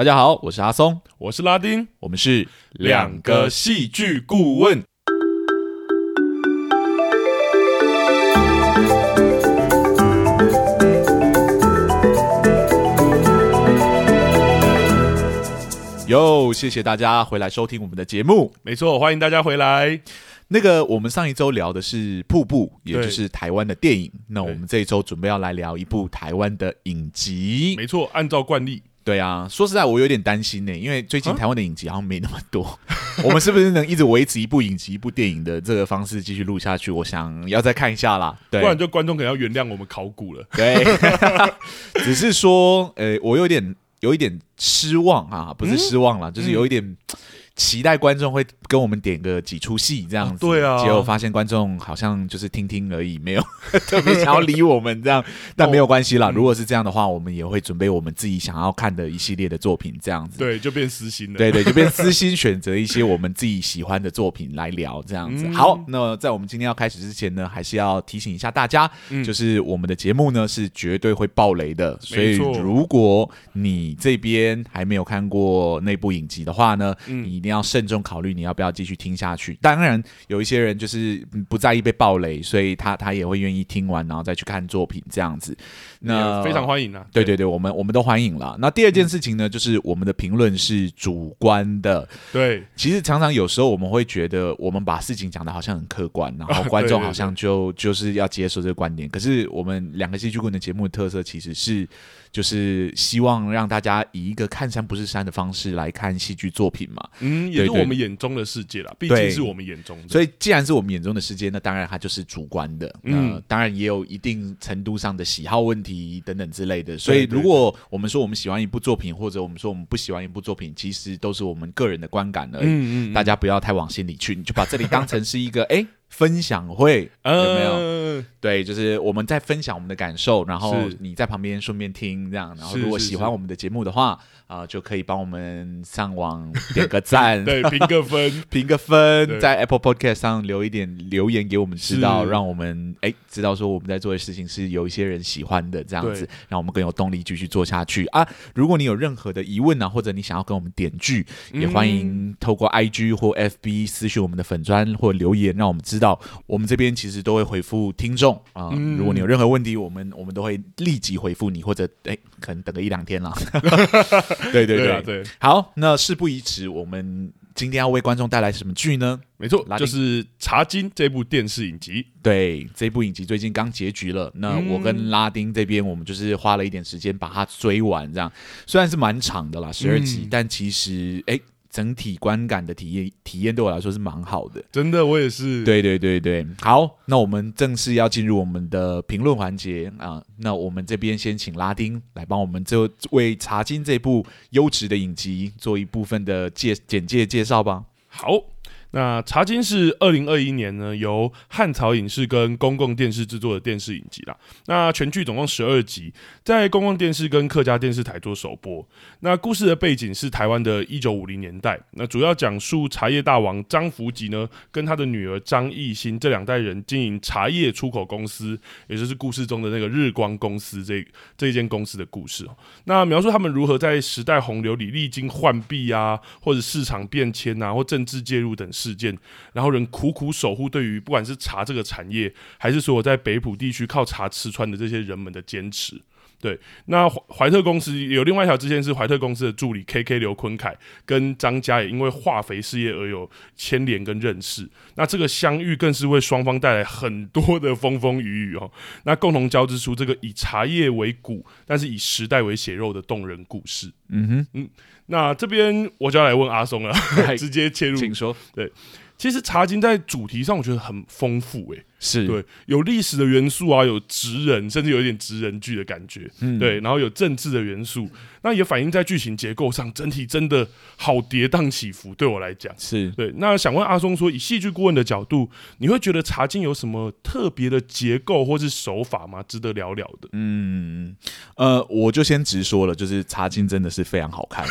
大家好，我是阿松，我是拉丁，我们是两个戏剧顾问。哟，谢谢大家回来收听我们的节目。没错，欢迎大家回来。那个，我们上一周聊的是《瀑布》，也就是台湾的电影。那我们这一周准备要来聊一部台湾的影集。没错，按照惯例。对啊，说实在，我有点担心呢，因为最近台湾的影集好像没那么多。啊、我们是不是能一直维持一部影集、一部电影的这个方式继续录下去？我想要再看一下啦。对，不然就观众可能要原谅我们考古了。对，只是说，呃，我有点有一点失望啊，不是失望啦，嗯、就是有一点。期待观众会跟我们点个几出戏这样子，对啊，结果发现观众好像就是听听而已，没有 特别想要理我们这样，但没有关系啦。如果是这样的话，我们也会准备我们自己想要看的一系列的作品这样子，对，就变私心了，对对，就变私心选择一些我们自己喜欢的作品来聊这样子。好，那在我们今天要开始之前呢，还是要提醒一下大家，就是我们的节目呢是绝对会爆雷的，所以如果你这边还没有看过那部影集的话呢，你一定。要慎重考虑你要不要继续听下去。当然，有一些人就是不在意被暴雷，所以他他也会愿意听完，然后再去看作品这样子。那非常欢迎啊！对对对，我们我们都欢迎了。那第二件事情呢，就是我们的评论是主观的。对，其实常常有时候我们会觉得，我们把事情讲的好像很客观，然后 观众好像就就是要接受这个观点。可是我们两个戏剧顾问的节目的特色其实是，就是希望让大家以一个看山不是山的方式来看戏剧作品嘛。嗯，也是我们眼中的世界啦，毕竟是我们眼中的。所以既然是我们眼中的世界，那当然它就是主观的。嗯，当然也有一定程度上的喜好问题。等等之类的，所以如果我们说我们喜欢一部作品，或者我们说我们不喜欢一部作品，其实都是我们个人的观感而已。嗯嗯，大家不要太往心里去，你就把这里当成是一个哎分享会，有没有？对，就是我们在分享我们的感受，然后你在旁边顺便听这样。然后如果喜欢我们的节目的话。啊，就可以帮我们上网点个赞，对，评个分，评个分，在 Apple Podcast 上留一点留言给我们知道，让我们哎知道说我们在做的事情是有一些人喜欢的这样子，让我们更有动力继续做下去啊！如果你有任何的疑问呢，或者你想要跟我们点剧，也欢迎透过 IG 或 FB 私讯我们的粉砖或留言，让我们知道。我们这边其实都会回复听众啊，如果你有任何问题，我们我们都会立即回复你，或者哎可能等个一两天了。对对对对，对，好，那事不宜迟，我们今天要为观众带来什么剧呢？没错，就是《茶金》这部电视影集。对，这部影集最近刚结局了。那我跟拉丁这边，我们就是花了一点时间把它追完，这样虽然是蛮长的啦，十二集，嗯、但其实哎。诶整体观感的体验，体验对我来说是蛮好的。真的，我也是。对对对对，好，那我们正式要进入我们的评论环节啊。那我们这边先请拉丁来帮我们这为《茶经》这部优质的影集做一部分的介简介介绍吧。好。那《茶金》是二零二一年呢，由汉朝影视跟公共电视制作的电视影集啦。那全剧总共十二集，在公共电视跟客家电视台做首播。那故事的背景是台湾的一九五零年代，那主要讲述茶叶大王张福吉呢，跟他的女儿张艺兴这两代人经营茶叶出口公司，也就是故事中的那个日光公司这这间公司的故事。那描述他们如何在时代洪流里历经换币啊，或者市场变迁啊，或政治介入等。事件，然后人苦苦守护，对于不管是茶这个产业，还是说我在北浦地区靠茶吃穿的这些人们的坚持。对，那怀特公司有另外一条支线是怀特公司的助理 K K 刘坤凯跟张家也因为化肥事业而有牵连跟认识。那这个相遇更是为双方带来很多的风风雨雨哦。那共同交织出这个以茶叶为骨，但是以时代为血肉的动人故事。嗯哼，嗯。那这边我就要来问阿松了，直接切入，请说。对，其实茶经在主题上我觉得很丰富，诶。是。对，有历史的元素啊，有职人，甚至有一点职人剧的感觉，嗯，对，然后有政治的元素，那也反映在剧情结构上，整体真的好跌宕起伏。对我来讲，是对。那想问阿松说，以戏剧顾问的角度，你会觉得茶经有什么特别的结构或是手法吗？值得聊聊的？嗯，呃，我就先直说了，就是茶经真的是非常好看，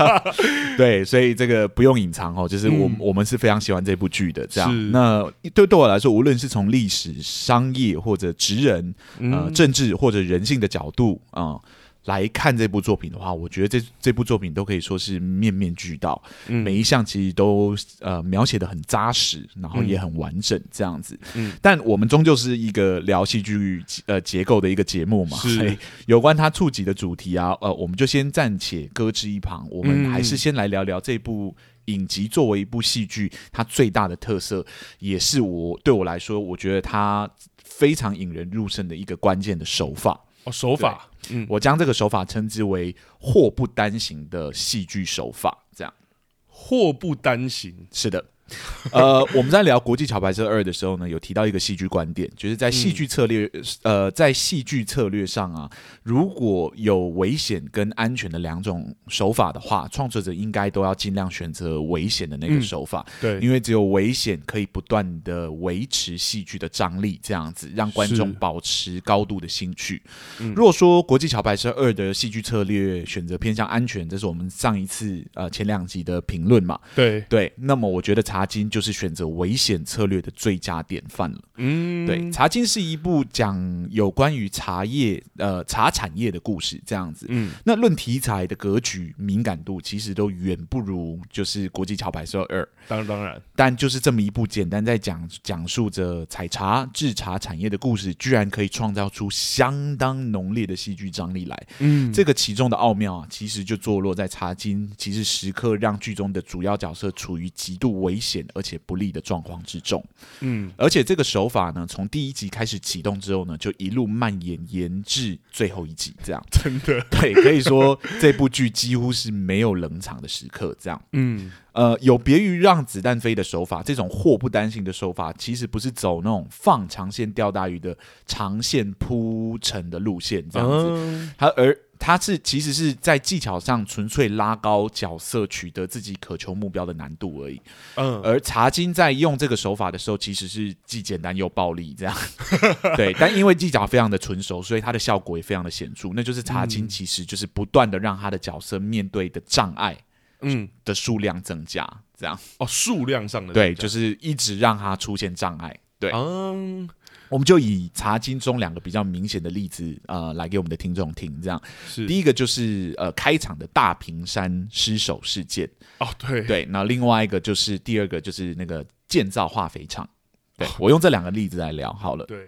对，所以这个不用隐藏哦，就是我、嗯、我们是非常喜欢这部剧的。这样，那对对我来说，无论是从历史、商业或者职人、呃政治或者人性的角度啊、呃，来看这部作品的话，我觉得这这部作品都可以说是面面俱到，嗯、每一项其实都呃描写的很扎实，然后也很完整这样子。嗯，但我们终究是一个聊戏剧呃结构的一个节目嘛，是。所以有关它触及的主题啊，呃，我们就先暂且搁置一旁，我们还是先来聊聊这部影集作为一部戏剧，它最大的特色，也是我对我来说，我觉得它非常引人入胜的一个关键的手法。哦，手法，嗯，我将这个手法称之为“祸不单行”的戏剧手法，这样。祸不单行，是的。呃，我们在聊《国际桥牌社二》的时候呢，有提到一个戏剧观点，就是在戏剧策略，嗯、呃，在戏剧策略上啊，如果有危险跟安全的两种手法的话，创作者应该都要尽量选择危险的那个手法。嗯、对，因为只有危险可以不断的维持戏剧的张力，这样子让观众保持高度的兴趣。如果说《国际桥牌社二》的戏剧策略选择偏向安全，这是我们上一次呃前两集的评论嘛？对对，那么我觉得茶金就是选择危险策略的最佳典范了。嗯，对，茶金是一部讲有关于茶叶呃茶产业的故事，这样子。嗯，那论题材的格局敏感度，其实都远不如就是国际桥牌社二。当当然，但就是这么一部简单在讲讲述着采茶制茶产业的故事，居然可以创造出相当浓烈的戏剧张力来。嗯，这个其中的奥妙啊，其实就坐落在茶金，其实时刻让剧中的主要角色处于极度危险而且不利的状况之中。嗯，而且这个手法呢，从第一集开始启动之后呢，就一路蔓延延至最后一集，这样真的 对，可以说这部剧几乎是没有冷场的时刻，这样。嗯。呃，有别于让子弹飞的手法，这种祸不单行的手法，其实不是走那种放长线钓大鱼的长线铺陈的路线，这样子。它而它是其实是在技巧上纯粹拉高角色取得自己渴求目标的难度而已。嗯，而茶金在用这个手法的时候，其实是既简单又暴力，这样。对，但因为技巧非常的纯熟，所以它的效果也非常的显著。那就是茶金其实就是不断的让他的角色面对的障碍。嗯，的数量增加，这样哦，数量上的对，就是一直让他出现障碍。对，嗯，我们就以茶经中两个比较明显的例子，呃，来给我们的听众听。这样是第一个就是呃，开场的大坪山失守事件。哦，对对，那另外一个就是第二个就是那个建造化肥厂。对，我用这两个例子来聊好了。对，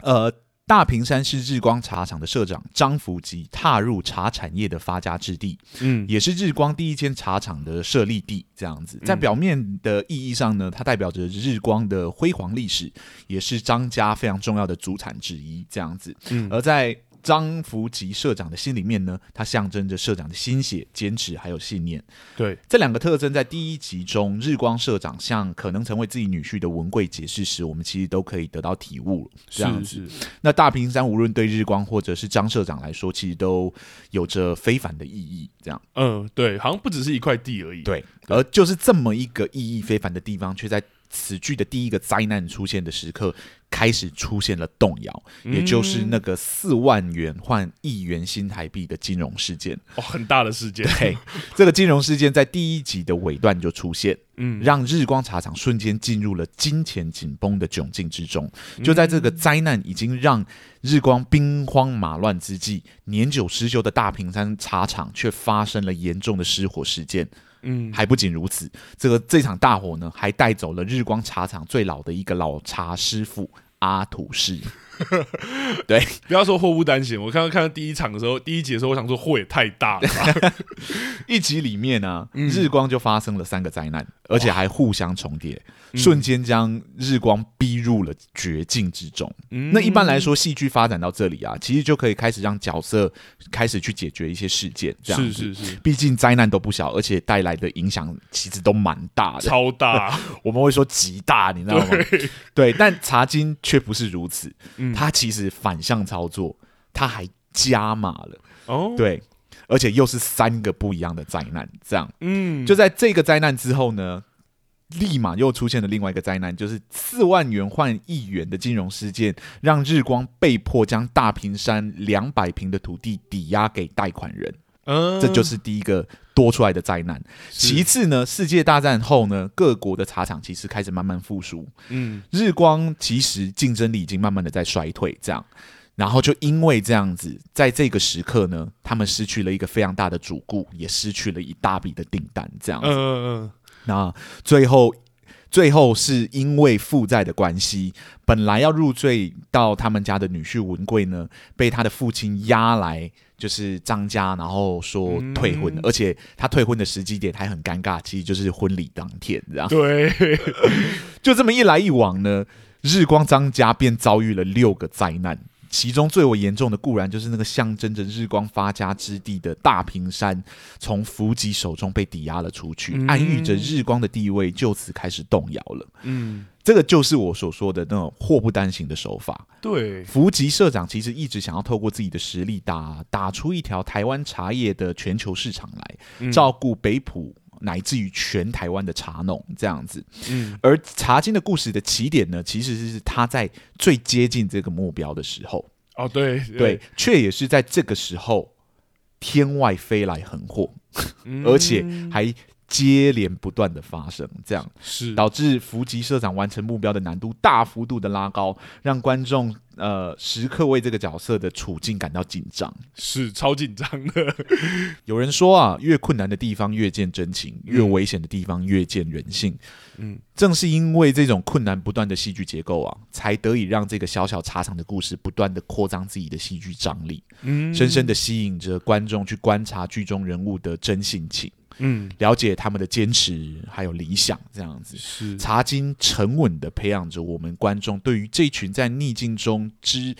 呃。大坪山是日光茶厂的社长张福吉踏入茶产业的发家之地，嗯，也是日光第一间茶厂的设立地。这样子，在表面的意义上呢，它代表着日光的辉煌历史，也是张家非常重要的祖产之一。这样子，嗯，而在张福吉社长的心里面呢，它象征着社长的心血、坚持还有信念。对，这两个特征在第一集中，日光社长向可能成为自己女婿的文贵解释时，我们其实都可以得到体悟。这样子，那大平山无论对日光或者是张社长来说，其实都有着非凡的意义。这样，嗯，对，好像不只是一块地而已。对，而就是这么一个意义非凡的地方，却在。此剧的第一个灾难出现的时刻，开始出现了动摇，嗯、也就是那个四万元换亿元新台币的金融事件。哦，很大的事件。对，这个金融事件在第一集的尾段就出现，嗯，让日光茶厂瞬间进入了金钱紧绷的窘境之中。就在这个灾难已经让日光兵荒马乱之际，年久失修的大坪山茶厂却发生了严重的失火事件。嗯，还不仅如此，这个这场大火呢，还带走了日光茶厂最老的一个老茶师傅阿土士。对，不要说祸不单行。我刚刚看到第一场的时候，第一集的时候，我想说祸也太大了吧。一集里面呢、啊，嗯、日光就发生了三个灾难，而且还互相重叠，瞬间将日光逼入了绝境之中。嗯、那一般来说，戏剧发展到这里啊，其实就可以开始让角色开始去解决一些事件。这样是是是，毕竟灾难都不小，而且带来的影响其实都蛮大的，超大。我们会说极大，你知道吗？对，对，但茶金却不是如此。他其实反向操作，他还加码了。哦，对，而且又是三个不一样的灾难，这样，嗯，就在这个灾难之后呢，立马又出现了另外一个灾难，就是四万元换一元的金融事件，让日光被迫将大坪山两百平的土地抵押给贷款人，嗯，这就是第一个多出来的灾难。其次呢，世界大战后呢，各国的茶厂其实开始慢慢复苏。嗯，日光其实竞争力已经慢慢的在衰退。这样，然后就因为这样子，在这个时刻呢，他们失去了一个非常大的主顾，也失去了一大笔的订单，这样子。嗯嗯嗯。那最后，最后是因为负债的关系，本来要入赘到他们家的女婿文贵呢，被他的父亲押来，就是张家，然后说退婚，嗯、而且他退婚的时机点还很尴尬，其实就是婚礼当天，这样。对。就这么一来一往呢，日光张家便遭遇了六个灾难。其中最为严重的固然就是那个象征着日光发家之地的大平山，从福吉手中被抵押了出去，嗯、暗喻着日光的地位就此开始动摇了。嗯，这个就是我所说的那种祸不单行的手法。对，福吉社长其实一直想要透过自己的实力打打出一条台湾茶叶的全球市场来，嗯、照顾北埔。乃至于全台湾的茶农这样子，嗯，而茶金的故事的起点呢，其实是他在最接近这个目标的时候，哦，对。对，却也是在这个时候，天外飞来横祸，嗯、而且还接连不断的发生，这样是导致福吉社长完成目标的难度大幅度的拉高，让观众。呃，时刻为这个角色的处境感到紧张，是超紧张的。有人说啊，越困难的地方越见真情，越危险的地方越见人性。嗯，正是因为这种困难不断的戏剧结构啊，才得以让这个小小茶厂的故事不断的扩张自己的戏剧张力，嗯，深深的吸引着观众去观察剧中人物的真性情。嗯，了解他们的坚持还有理想，这样子。是。茶金沉稳的培养着我们观众对于这群在逆境中之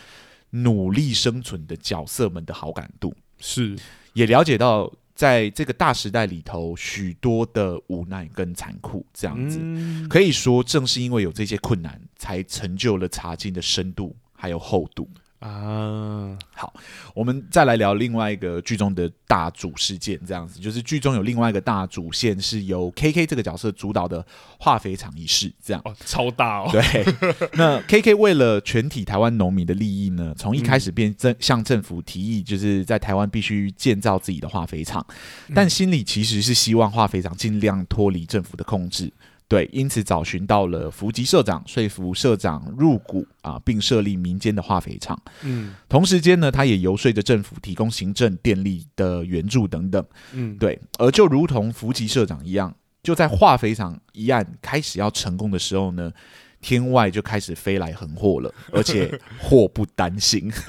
努力生存的角色们的好感度，是。也了解到在这个大时代里头许多的无奈跟残酷，这样子、嗯、可以说正是因为有这些困难，才成就了茶金的深度还有厚度。啊，好，我们再来聊另外一个剧中的大主事件，这样子，就是剧中有另外一个大主线是由 KK 这个角色主导的化肥厂一事，这样哦，超大哦。对，那 KK 为了全体台湾农民的利益呢，从一开始便政向政府提议，就是在台湾必须建造自己的化肥厂，但心里其实是希望化肥厂尽量脱离政府的控制。对，因此找寻到了福吉社长，说服社长入股啊，并设立民间的化肥厂。嗯，同时间呢，他也游说着政府提供行政、电力的援助等等。嗯，对。而就如同福吉社长一样，就在化肥厂一案开始要成功的时候呢。天外就开始飞来横祸了，而且祸不单行。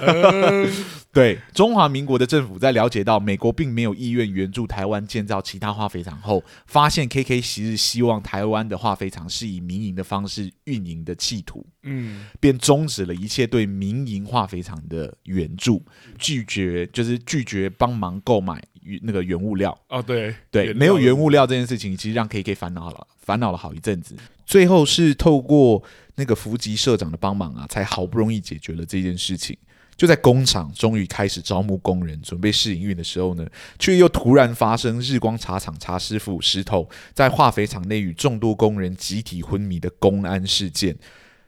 对，中华民国的政府在了解到美国并没有意愿援助台湾建造其他化肥厂后，发现 KK 昔日希望台湾的化肥厂是以民营的方式运营的企图，嗯，便终止了一切对民营化肥厂的援助，拒绝就是拒绝帮忙购买那个原物料。哦，对对，没有原物料这件事情，其实让 KK 烦恼了，烦恼了好一阵子。最后是透过那个福吉社长的帮忙啊，才好不容易解决了这件事情。就在工厂终于开始招募工人，准备试营运的时候呢，却又突然发生日光茶厂茶师傅石头在化肥厂内与众多工人集体昏迷的公安事件，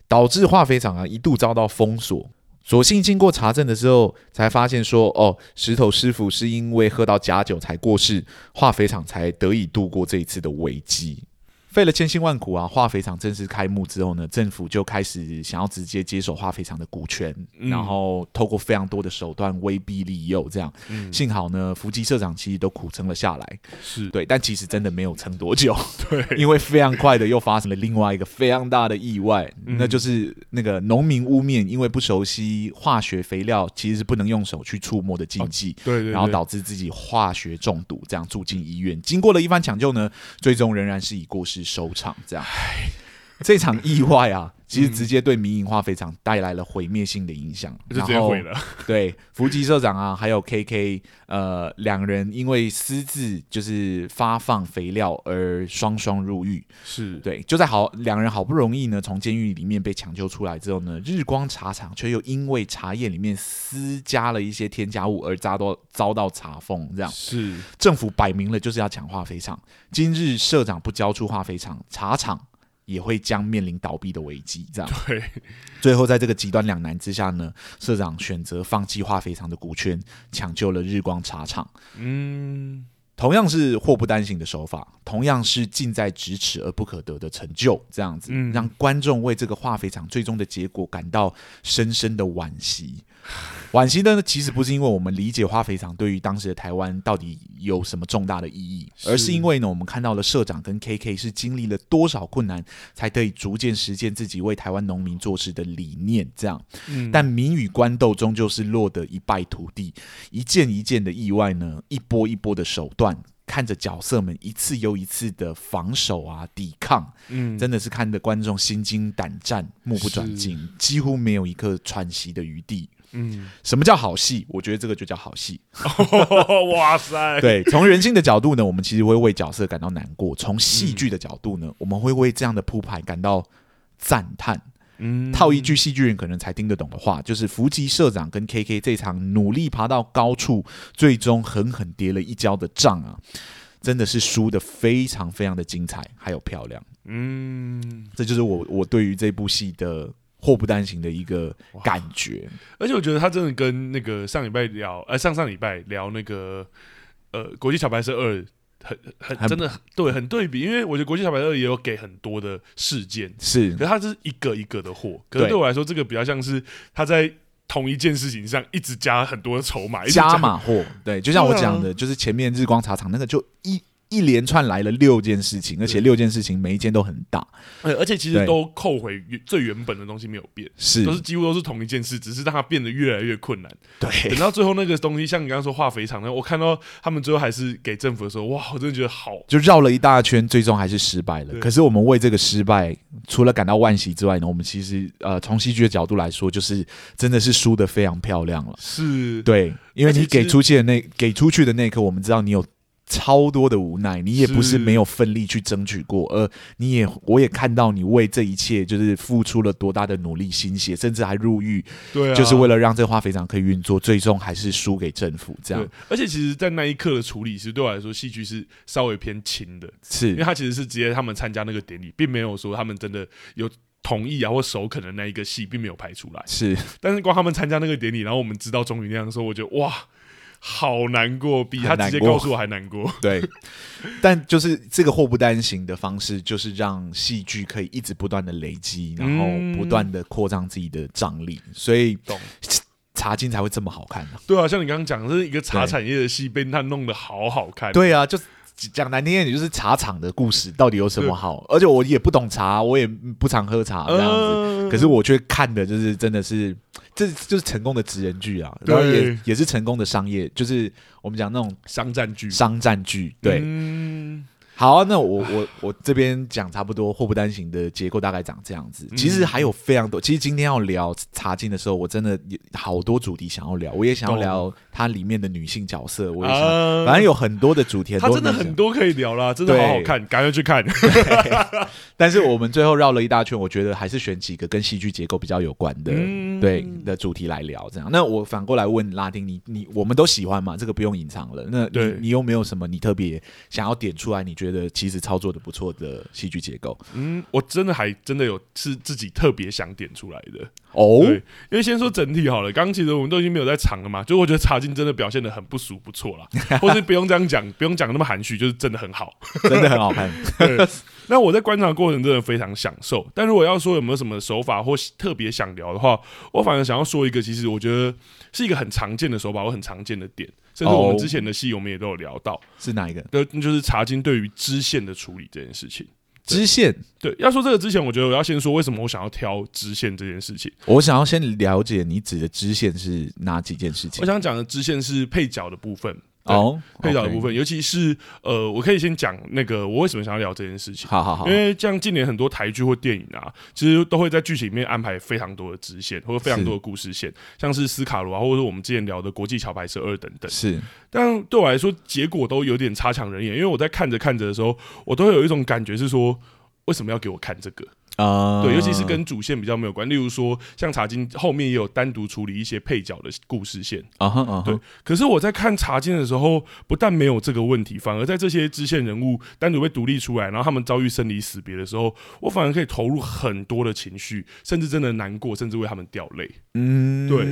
导致化肥厂啊一度遭到封锁。所幸经过查证的时候，才发现说，哦，石头师傅是因为喝到假酒才过世，化肥厂才得以度过这一次的危机。费了千辛万苦啊，化肥厂正式开幕之后呢，政府就开始想要直接接手化肥厂的股权，嗯、然后透过非常多的手段威逼利诱，这样。嗯、幸好呢，伏吉社长其实都苦撑了下来，是。对，但其实真的没有撑多久，对，因为非常快的又发生了另外一个非常大的意外，嗯、那就是那个农民污蔑，因为不熟悉化学肥料其实是不能用手去触摸的禁忌，哦、对，对，对，然后导致自己化学中毒，这样住进医院。经过了一番抢救呢，最终仍然是以过世。收场，这样，这场意外啊，其实直接对民营化肥厂带来了毁灭性的影响，就直接毁了。对，福吉社长啊，还有 KK，呃，两人因为私自就是发放肥料而双双入狱。是对，就在好两人好不容易呢从监狱里面被抢救出来之后呢，日光茶厂却又因为茶叶里面私加了一些添加物而遭到遭到查封。这样是政府摆明了就是要抢化肥厂。今日社长不交出化肥厂，茶厂。也会将面临倒闭的危机，这样。对，最后在这个极端两难之下呢，社长选择放弃化肥厂的股权，抢救了日光茶厂。嗯，同样是祸不单行的手法，同样是近在咫尺而不可得的成就，这样子，嗯、让观众为这个化肥厂最终的结果感到深深的惋惜。惋惜的呢，其实不是因为我们理解化肥厂对于当时的台湾到底有什么重大的意义，而是因为呢，我们看到了社长跟 KK 是经历了多少困难，才得以逐渐实现自己为台湾农民做事的理念。这样，嗯、但民与官斗终究是落得一败涂地，一件一件的意外呢，一波一波的手段，看着角色们一次又一次的防守啊、抵抗，嗯，真的是看得观众心惊胆战、目不转睛，几乎没有一刻喘息的余地。嗯，什么叫好戏？我觉得这个就叫好戏。哦、哇塞！对，从人性的角度呢，我们其实会为角色感到难过；从戏剧的角度呢，嗯、我们会为这样的铺排感到赞叹。嗯，套一句戏剧人可能才听得懂的话，就是伏击社长跟 KK 这场努力爬到高处，最终狠狠跌了一跤的仗啊，真的是输的非常非常的精彩，还有漂亮。嗯，这就是我我对于这部戏的。祸不单行的一个感觉，而且我觉得他真的跟那个上礼拜聊，呃，上上礼拜聊那个呃，国际小白社二，很很真的很对，很对比，因为我觉得国际桥牌社二也有给很多的事件，是，可是它是一个一个的货，可是对我来说，这个比较像是他在同一件事情上一直加很多的筹码，加码货，对，就像我讲的，就是前面日光茶厂那个就一。一连串来了六件事情，而且六件事情每一件都很大，而且其实都扣回最原本的东西没有变，是都是几乎都是同一件事，只是让它变得越来越困难。对，等到最后那个东西，像你刚刚说化肥厂，那我看到他们最后还是给政府的时候，哇，我真的觉得好，就绕了一大圈，最终还是失败了。可是我们为这个失败，除了感到惋惜之外呢，我们其实呃从戏剧的角度来说，就是真的是输得非常漂亮了。是对，因为你给出去的那给出去的那一刻，我们知道你有。超多的无奈，你也不是没有奋力去争取过，而你也，我也看到你为这一切就是付出了多大的努力心血，甚至还入狱，对啊，就是为了让这个化肥厂可以运作，最终还是输给政府这样。而且其实，在那一刻的处理，其实对我来说，戏剧是稍微偏轻的，是因为他其实是直接他们参加那个典礼，并没有说他们真的有同意啊或首肯的那一个戏，并没有拍出来。是，但是光他们参加那个典礼，然后我们知道终于那样的时候，我觉得哇。好难过，比他直接告诉我还难过。对，但就是这个祸不单行的方式，就是让戏剧可以一直不断的累积，然后不断的扩张自己的张力，所以懂茶经才会这么好看呢、啊。对啊，像你刚刚讲，这是一个茶产业的戏，被他弄得好好看。对啊，就讲难听点，就是茶厂的故事到底有什么好？而且我也不懂茶，我也不常喝茶这样子，呃、可是我却看的就是真的是。这就是成功的职人剧啊，然后也也是成功的商业，就是我们讲那种商战剧。商战剧，对。嗯好啊，那我我 我这边讲差不多，祸不单行的结构大概长这样子。其实还有非常多，其实今天要聊茶经的时候，我真的好多主题想要聊，我也想要聊它里面的女性角色，我也想，反正有很多的主题，它真的很多可以聊啦，真的好好看，赶快去看。但是我们最后绕了一大圈，我觉得还是选几个跟戏剧结构比较有关的，对的主题来聊。这样，那我反过来问拉丁，你你我们都喜欢嘛？这个不用隐藏了。那你你有没有什么你特别想要点出来？你？觉得其实操作的不错的戏剧结构，嗯，我真的还真的有是自己特别想点出来的哦。对，因为先说整体好了，刚刚其实我们都已经没有在藏了嘛，就我觉得茶金真的表现的很不俗不错啦，或是不用这样讲，不用讲那么含蓄，就是真的很好，真的很好看。那我在观察的过程真的非常享受，但如果要说有没有什么手法或特别想聊的话，我反而想要说一个，其实我觉得是一个很常见的手法，我很常见的点。甚至我们之前的戏，我们也都有聊到，是哪一个？就就是茶金对于支线的处理这件事情。支线，对，要说这个之前，我觉得我要先说为什么我想要挑支线这件事情。我想要先了解你指的支线是哪几件事情。我想讲的支线是配角的部分。哦，oh. 配角的部分，尤其是呃，我可以先讲那个我为什么想要聊这件事情。好好好，因为像近年很多台剧或电影啊，其实都会在剧情里面安排非常多的支线或者非常多的故事线，是像是斯卡罗啊，或者是我们之前聊的国际桥牌社二等等。是，但对我来说，结果都有点差强人意，因为我在看着看着的时候，我都会有一种感觉是说，为什么要给我看这个？啊，对，尤其是跟主线比较没有关，例如说像茶金后面也有单独处理一些配角的故事线啊哈啊，对。可是我在看茶金的时候，不但没有这个问题，反而在这些支线人物单独被独立出来，然后他们遭遇生离死别的时候，我反而可以投入很多的情绪，甚至真的难过，甚至为他们掉泪。嗯，对。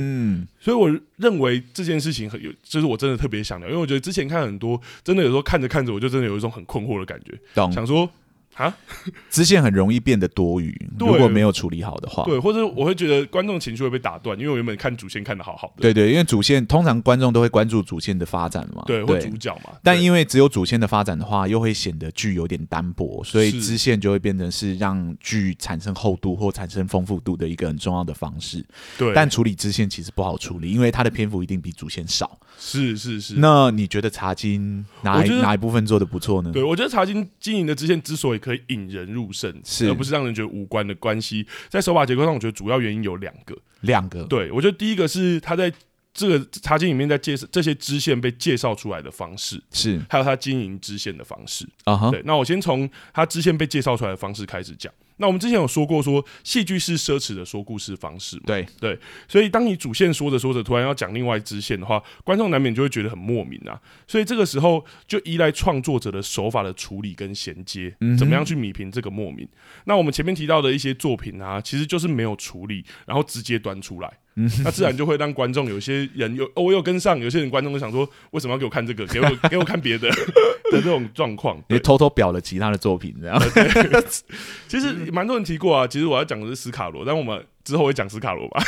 所以我认为这件事情很有，就是我真的特别想聊，因为我觉得之前看很多，真的有时候看着看着，我就真的有一种很困惑的感觉，想说。啊，支线很容易变得多余，如果没有处理好的话，对，或者我会觉得观众情绪会被打断，因为我原本看主线看的好好的，对对，因为主线通常观众都会关注主线的发展嘛，对，或主角嘛，但因为只有主线的发展的话，又会显得剧有点单薄，所以支线就会变成是让剧产生厚度或产生丰富度的一个很重要的方式。对，但处理支线其实不好处理，因为它的篇幅一定比主线少。是是是。那你觉得茶金哪一哪一部分做的不错呢？对，我觉得茶金经营的支线之所以可以引人入。是，而不是让人觉得无关的关系。在手法结构上，我觉得主要原因有两个。两个，对，我觉得第一个是他在这个茶经里面在介绍这些支线被介绍出来的方式，是还有他经营支线的方式。对。那我先从他支线被介绍出来的方式开始讲。那我们之前有说过，说戏剧是奢侈的说故事方式嘛。对对，所以当你主线说着说着，突然要讲另外一支线的话，观众难免就会觉得很莫名啊。所以这个时候就依赖创作者的手法的处理跟衔接，怎么样去米平这个莫名。嗯、那我们前面提到的一些作品啊，其实就是没有处理，然后直接端出来。那自然就会让观众有些人有、哦、我有跟上，有些人观众都想说，为什么要给我看这个？给我 给我看别的 的这种状况，你偷偷表了其他的作品，这样。对 其实蛮多人提过啊，其实我要讲的是斯卡罗，但我们。之后会讲斯卡罗吧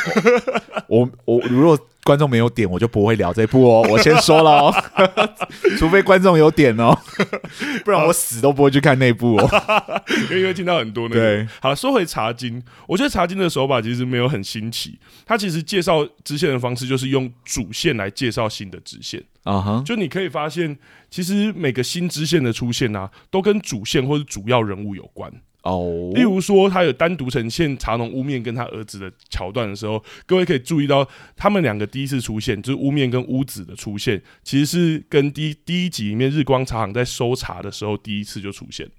我。我我如果观众没有点，我就不会聊这部哦。我先说了哦，除非观众有点哦，不然我死都不会去看那部哦。因为听到很多那个。对，好，说回茶金，我觉得茶金的手法其实没有很新奇。他其实介绍支线的方式就是用主线来介绍新的支线啊哈。就你可以发现，其实每个新支线的出现啊，都跟主线或者主要人物有关。哦例如说，他有单独呈现茶农乌面跟他儿子的桥段的时候，各位可以注意到，他们两个第一次出现，就是乌面跟屋子的出现，其实是跟第一第一集里面日光茶行在收茶的时候第一次就出现。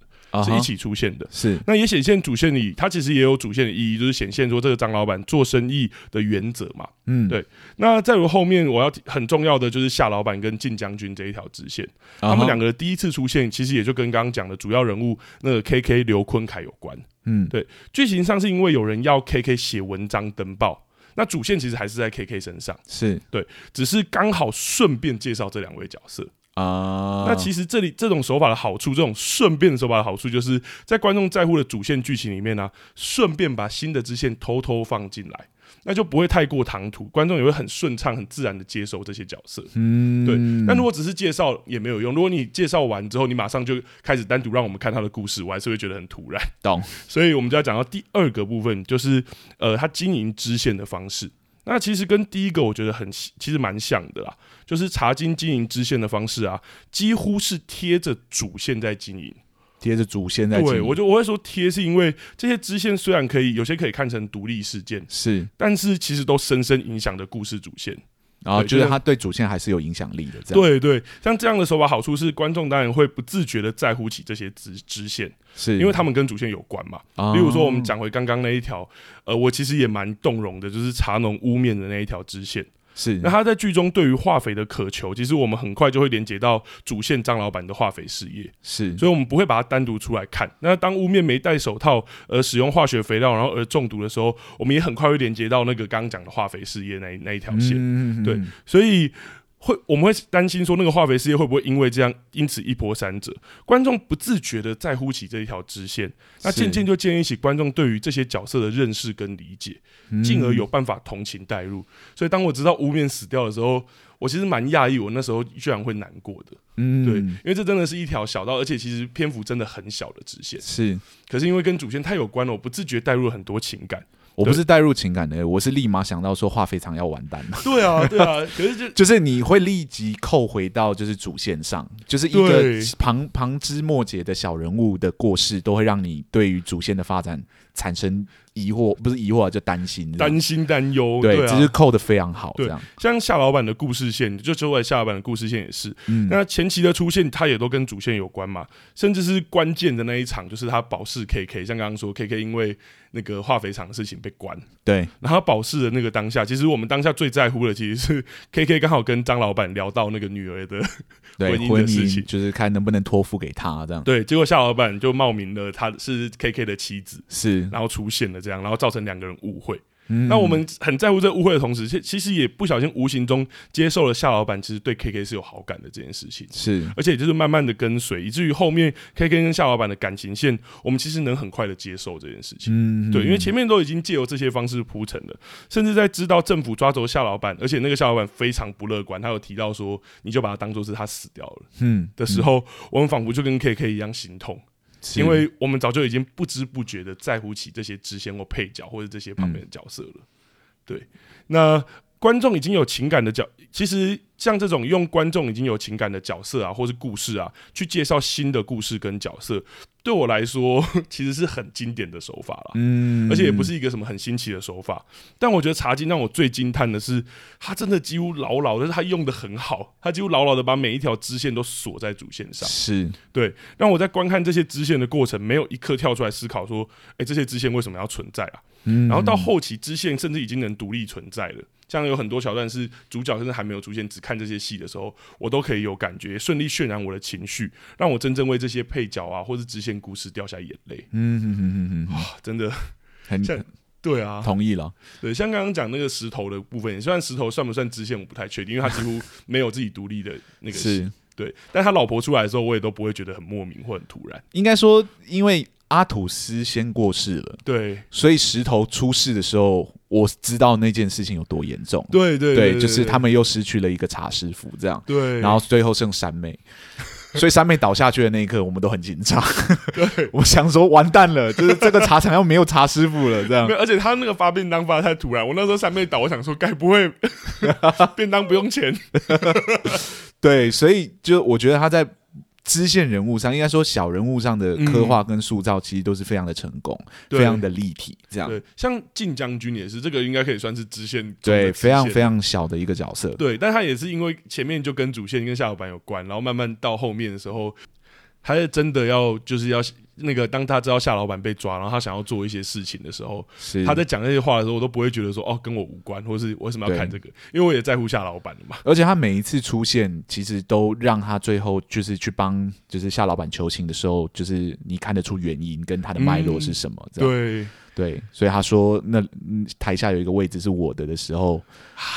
是一起出现的，是那也显现主线里，它其实也有主线的意义，就是显现说这个张老板做生意的原则嘛。嗯，对。那再如后面我要很重要的就是夏老板跟晋将军这一条直线，他们两个的第一次出现，其实也就跟刚刚讲的主要人物那个 K K 刘坤凯有关。嗯，对。剧情上是因为有人要 K K 写文章登报，那主线其实还是在 K K 身上，是对，只是刚好顺便介绍这两位角色。啊，uh、那其实这里这种手法的好处，这种顺便的手法的好处，就是在观众在乎的主线剧情里面呢、啊，顺便把新的支线偷偷放进来，那就不会太过唐突，观众也会很顺畅、很自然的接受这些角色。嗯，对。那如果只是介绍也没有用，如果你介绍完之后，你马上就开始单独让我们看他的故事，我还是会觉得很突然。懂。所以我们就要讲到第二个部分，就是呃，他经营支线的方式。那其实跟第一个我觉得很其实蛮像的啦，就是茶金经营支线的方式啊，几乎是贴着主线在经营，贴着主线在经营。对，我就我会说贴，是因为这些支线虽然可以有些可以看成独立事件，是，但是其实都深深影响着故事主线。然后觉得他对主线还是有影响力的，这样对对，像这样的手法好处是观众当然会不自觉的在乎起这些支支线，是因为他们跟主线有关嘛。例如说，我们讲回刚刚那一条，呃，我其实也蛮动容的，就是茶农污面的那一条支线。是，那他在剧中对于化肥的渴求，其实我们很快就会连接到主线张老板的化肥事业。是，所以我们不会把它单独出来看。那当屋面没戴手套而使用化学肥料，然后而中毒的时候，我们也很快会连接到那个刚刚讲的化肥事业那一那一条线。嗯、对，所以。会，我们会担心说那个化肥事业会不会因为这样因此一波三折？观众不自觉的在乎起这一条支线，那渐渐就建立起观众对于这些角色的认识跟理解，进而有办法同情代入。所以当我知道乌面死掉的时候，我其实蛮讶异，我那时候居然会难过的。嗯，对，因为这真的是一条小道，而且其实篇幅真的很小的支线。是，可是因为跟主线太有关了，我不自觉带入了很多情感。我不是带入情感的，我是立马想到说化肥厂要完蛋了。对啊，对啊，可是就就是你会立即扣回到就是主线上，就是一个旁旁枝末节的小人物的过世，都会让你对于主线的发展产生疑惑，不是疑惑，就担心，担心担忧。对，只是扣的非常好。这样，像夏老板的故事线，就周围夏老板的故事线也是。嗯，那前期的出现，他也都跟主线有关嘛，甚至是关键的那一场，就是他保释 KK，像刚刚说 KK 因为那个化肥厂的事情被关。对，然后保释的那个当下，其实我们当下最在乎的，其实是 KK 刚好跟张老板聊到那个女儿的婚姻的事情，就是看能不能托付给他这样。对，结果夏老板就冒名了，他是 KK 的妻子，是，然后出现了这样，然后造成两个人误会。嗯、那我们很在乎这个误会的同时，其其实也不小心无形中接受了夏老板其实对 KK 是有好感的这件事情。是，而且就是慢慢的跟随，以至于后面 KK 跟夏老板的感情线，我们其实能很快的接受这件事情。嗯，对，因为前面都已经借由这些方式铺陈了，甚至在知道政府抓走夏老板，而且那个夏老板非常不乐观，他有提到说，你就把他当做是他死掉了，嗯的时候，我们仿佛就跟 KK 一样心痛。因为我们早就已经不知不觉的在乎起这些支线或配角或者这些旁边的角色了，对，那观众已经有情感的角，其实。像这种用观众已经有情感的角色啊，或是故事啊，去介绍新的故事跟角色，对我来说 其实是很经典的手法了。嗯，而且也不是一个什么很新奇的手法。但我觉得茶金让我最惊叹的是，它真的几乎牢牢，但是他用的很好，它几乎牢牢的把每一条支线都锁在主线上。是对，让我在观看这些支线的过程，没有一刻跳出来思考说，哎，这些支线为什么要存在啊？嗯，然后到后期支线甚至已经能独立存在了。像有很多桥段是主角甚至还没有出现，只看这些戏的时候，我都可以有感觉，顺利渲染我的情绪，让我真正为这些配角啊，或是支线故事掉下眼泪。嗯哼哼哼哼，哇，真的很像，对啊，同意了。对，像刚刚讲那个石头的部分，虽然石头算不算支线，我不太确定，因为他几乎没有自己独立的那个戏。是对，但他老婆出来的时候，我也都不会觉得很莫名或很突然。应该说，因为。阿土斯先过世了，对，所以石头出事的时候，我知道那件事情有多严重。对对对，就是他们又失去了一个茶师傅，这样。对，然后最后剩三妹，所以三妹倒下去的那一刻，我们都很紧张。对，我想说完蛋了，就是这个茶厂要没有茶师傅了，这样。而且他那个发便当发的太突然，我那时候三妹倒，我想说该不会 便当不用钱？对，所以就我觉得他在。支线人物上，应该说小人物上的刻画跟塑造，其实都是非常的成功，嗯、非常的立体。这样，对，像晋将军也是，这个应该可以算是支线，对，非常非常小的一个角色。对，但他也是因为前面就跟主线跟夏老板有关，然后慢慢到后面的时候，还是真的要就是要。那个，当他知道夏老板被抓，然后他想要做一些事情的时候，他在讲那些话的时候，我都不会觉得说哦，跟我无关，或是我为什么要看这个？因为我也在乎夏老板的嘛。而且他每一次出现，其实都让他最后就是去帮，就是夏老板求情的时候，就是你看得出原因跟他的脉络是什么。嗯、对对，所以他说那台下有一个位置是我的的时候，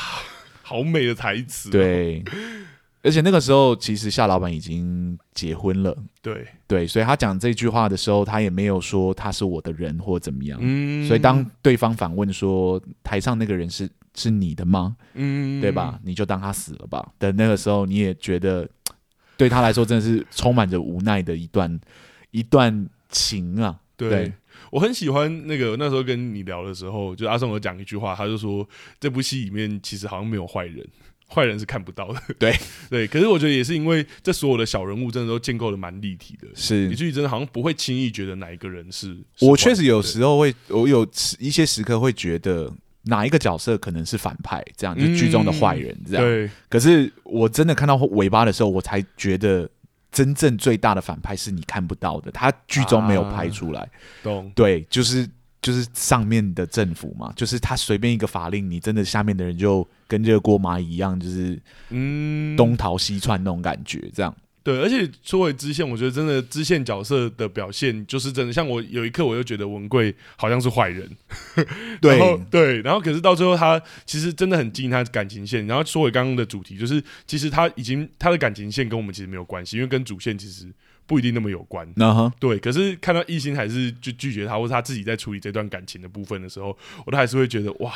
好美的台词、哦。对。而且那个时候，其实夏老板已经结婚了。对对，所以他讲这句话的时候，他也没有说他是我的人或怎么样。嗯，所以当对方反问说台上那个人是是你的吗？嗯，对吧？你就当他死了吧。的那个时候，你也觉得对他来说真的是充满着无奈的一段一段情啊。对，对我很喜欢那个那时候跟你聊的时候，就阿松有讲一句话，他就说这部戏里面其实好像没有坏人。坏人是看不到的，对 对，可是我觉得也是因为这所有的小人物真的都建构的蛮立体的，是，以至于真的好像不会轻易觉得哪一个人是。是我确实有时候会，我有一些时刻会觉得哪一个角色可能是反派，这样就剧中的坏人这样。嗯、对，可是我真的看到尾巴的时候，我才觉得真正最大的反派是你看不到的，他剧中没有拍出来。啊、懂？对，就是。就是上面的政府嘛，就是他随便一个法令，你真的下面的人就跟热锅蚂蚁一样，就是嗯东逃西窜那种感觉，这样。对，而且作为支线，我觉得真的支线角色的表现就是真的。像我有一刻，我又觉得文贵好像是坏人，对 对。然后可是到最后，他其实真的很经营他的感情线。然后说回刚刚的主题，就是其实他已经他的感情线跟我们其实没有关系，因为跟主线其实。不一定那么有关，uh huh. 对。可是看到一心还是就拒绝他，或是他自己在处理这段感情的部分的时候，我都还是会觉得哇，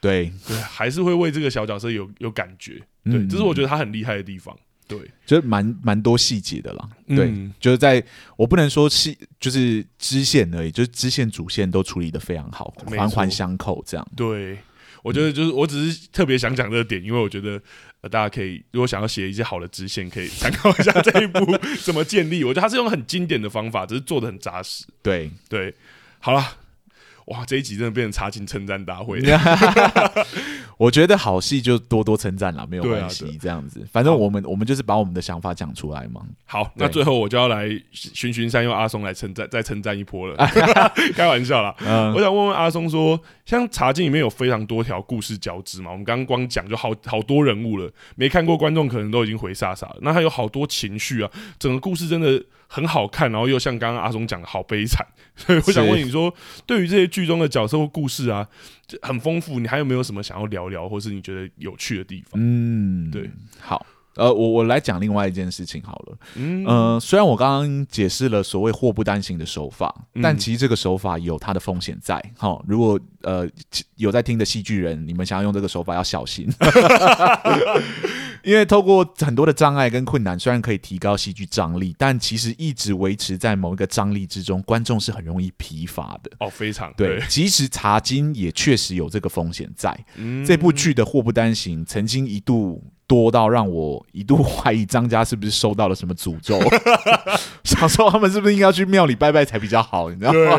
对对，还是会为这个小角色有有感觉。对，嗯、这是我觉得他很厉害的地方。对，就是蛮蛮多细节的啦。对，嗯、就是在我不能说细，就是支线而已，就是支线主线都处理的非常好，环环相扣这样。对。我觉得就是，我只是特别想讲这个点，因为我觉得呃，大家可以如果想要写一些好的支线，可以参考一下 这一部怎么建立。我觉得他是用很经典的方法，只是做的很扎实。对对，好了，哇，这一集真的变成茶金称赞大会。我觉得好戏就多多称赞了，没有关系，啊、这样子，反正我们我们就是把我们的想法讲出来嘛。好，那最后我就要来循循善诱阿松来称赞，再称赞一波了。开玩笑啦，嗯、我想问问阿松说，像茶经里面有非常多条故事交织嘛？我们刚刚光讲就好好多人物了，没看过观众可能都已经回傻傻了。那还有好多情绪啊，整个故事真的很好看，然后又像刚刚阿松讲的好悲惨，所以我想问你说，对于这些剧中的角色或故事啊，很丰富，你还有没有什么想要聊聊，或是你觉得有趣的地方？嗯，对，好。呃，我我来讲另外一件事情好了。嗯，呃，虽然我刚刚解释了所谓祸不单行的手法，嗯、但其实这个手法有它的风险在。哈，如果呃有在听的戏剧人，你们想要用这个手法要小心，因为透过很多的障碍跟困难，虽然可以提高戏剧张力，但其实一直维持在某一个张力之中，观众是很容易疲乏的。哦，非常对。对即使茶金也确实有这个风险在。嗯、这部剧的祸不单行，曾经一度。多到让我一度怀疑张家是不是受到了什么诅咒，想说他们是不是应该去庙里拜拜才比较好，你知道吗？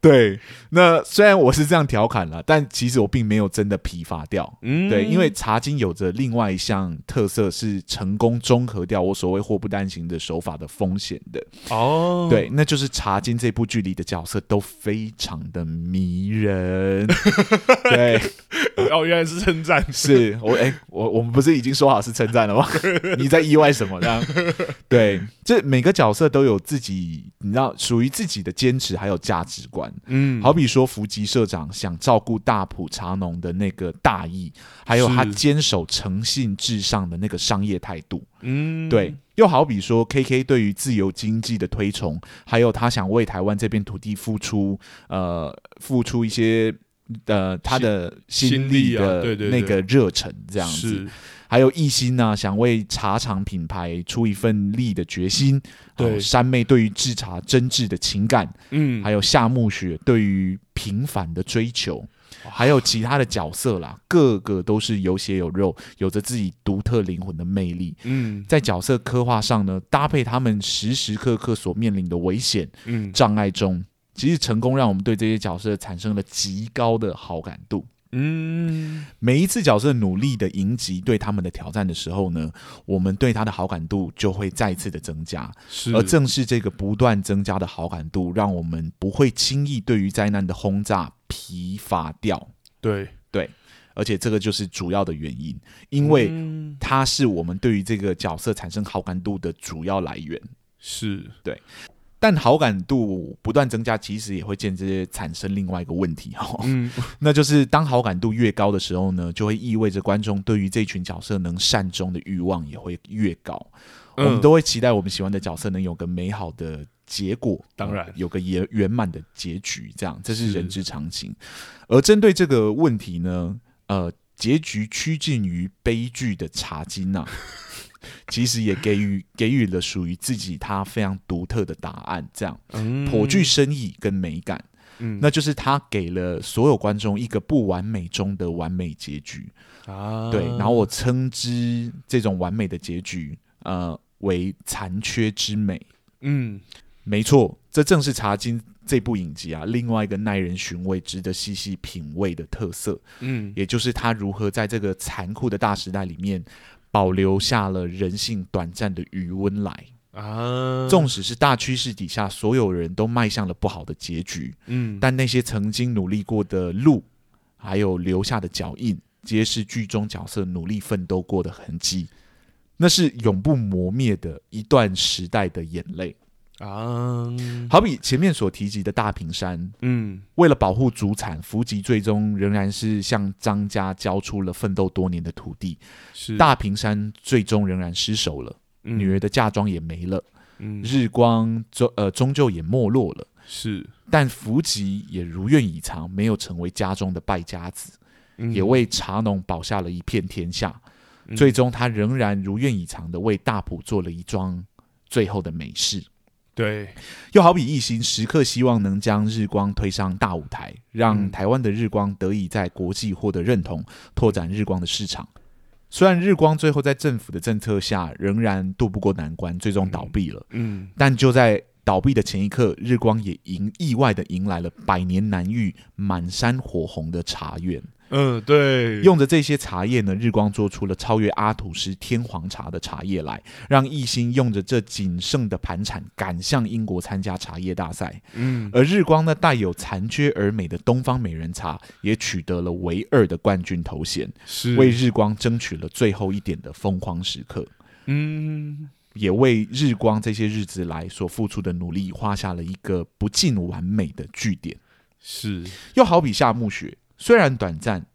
对，那虽然我是这样调侃了，但其实我并没有真的疲乏掉。嗯，对，因为茶金有着另外一项特色，是成功综合掉我所谓祸不单行的手法的风险的。哦，对，那就是茶金这部剧里的角色都非常的迷人。对，哦，原来是称赞，是我哎、欸，我我们不是已经。已经说好是称赞了吗？你在意外什么呢？对，这每个角色都有自己，你知道，属于自己的坚持还有价值观。嗯，好比说福吉社长想照顾大埔茶农的那个大义，还有他坚守诚信至上的那个商业态度。嗯，对。又好比说 KK 对于自由经济的推崇，还有他想为台湾这片土地付出，呃，付出一些呃他的心力的那个热忱，这样子。还有一心呢，想为茶厂品牌出一份力的决心。对，山妹对于制茶真挚的情感，嗯，还有夏目雪对于平凡的追求，还有其他的角色啦，个个都是有血有肉，有着自己独特灵魂的魅力。嗯，在角色刻画上呢，搭配他们时时刻刻所面临的危险、嗯，障碍中，其实成功让我们对这些角色产生了极高的好感度。嗯，每一次角色努力的迎击对他们的挑战的时候呢，我们对他的好感度就会再次的增加。是，而正是这个不断增加的好感度，让我们不会轻易对于灾难的轰炸疲乏掉。对对，而且这个就是主要的原因，因为它是我们对于这个角色产生好感度的主要来源。是，对。但好感度不断增加，其实也会间接产生另外一个问题哈，嗯，那就是当好感度越高的时候呢，就会意味着观众对于这群角色能善终的欲望也会越高。嗯，我们都会期待我们喜欢的角色能有个美好的结果，当然有个圆圆满的结局，这样这是人之常情。而针对这个问题呢，呃，结局趋近于悲剧的茶金呐。其实也给予给予了属于自己他非常独特的答案，这样颇具深意跟美感。嗯，那就是他给了所有观众一个不完美中的完美结局啊。对，然后我称之这种完美的结局，呃，为残缺之美。嗯，没错，这正是《茶金》这部影集啊，另外一个耐人寻味、值得细细品味的特色。嗯，也就是他如何在这个残酷的大时代里面。保留下了人性短暂的余温来啊！纵使是大趋势底下，所有人都迈向了不好的结局，嗯，但那些曾经努力过的路，还有留下的脚印，皆是剧中角色努力奋斗过的痕迹。那是永不磨灭的一段时代的眼泪。啊，好比前面所提及的大坪山，嗯，为了保护祖产，福吉最终仍然是向张家交出了奋斗多年的土地。是大坪山最终仍然失守了，嗯、女儿的嫁妆也没了，嗯、日光终呃终究也没落了。是，但福吉也如愿以偿，没有成为家中的败家子，嗯、也为茶农保下了一片天下。嗯、最终，他仍然如愿以偿的为大埔做了一桩最后的美事。对，又好比一心时刻希望能将日光推上大舞台，让台湾的日光得以在国际获得认同，拓展日光的市场。虽然日光最后在政府的政策下仍然渡不过难关，最终倒闭了，嗯，但就在倒闭的前一刻，日光也迎意外的迎来了百年难遇、满山火红的茶园。嗯，对，用着这些茶叶呢，日光做出了超越阿土师天皇茶的茶叶来，让一心用着这仅剩的盘缠赶向英国参加茶叶大赛。嗯，而日光呢，带有残缺而美的东方美人茶也取得了唯二的冠军头衔，是为日光争取了最后一点的风光时刻。嗯，也为日光这些日子来所付出的努力画下了一个不尽完美的句点。是，又好比夏目雪。虽然短暂，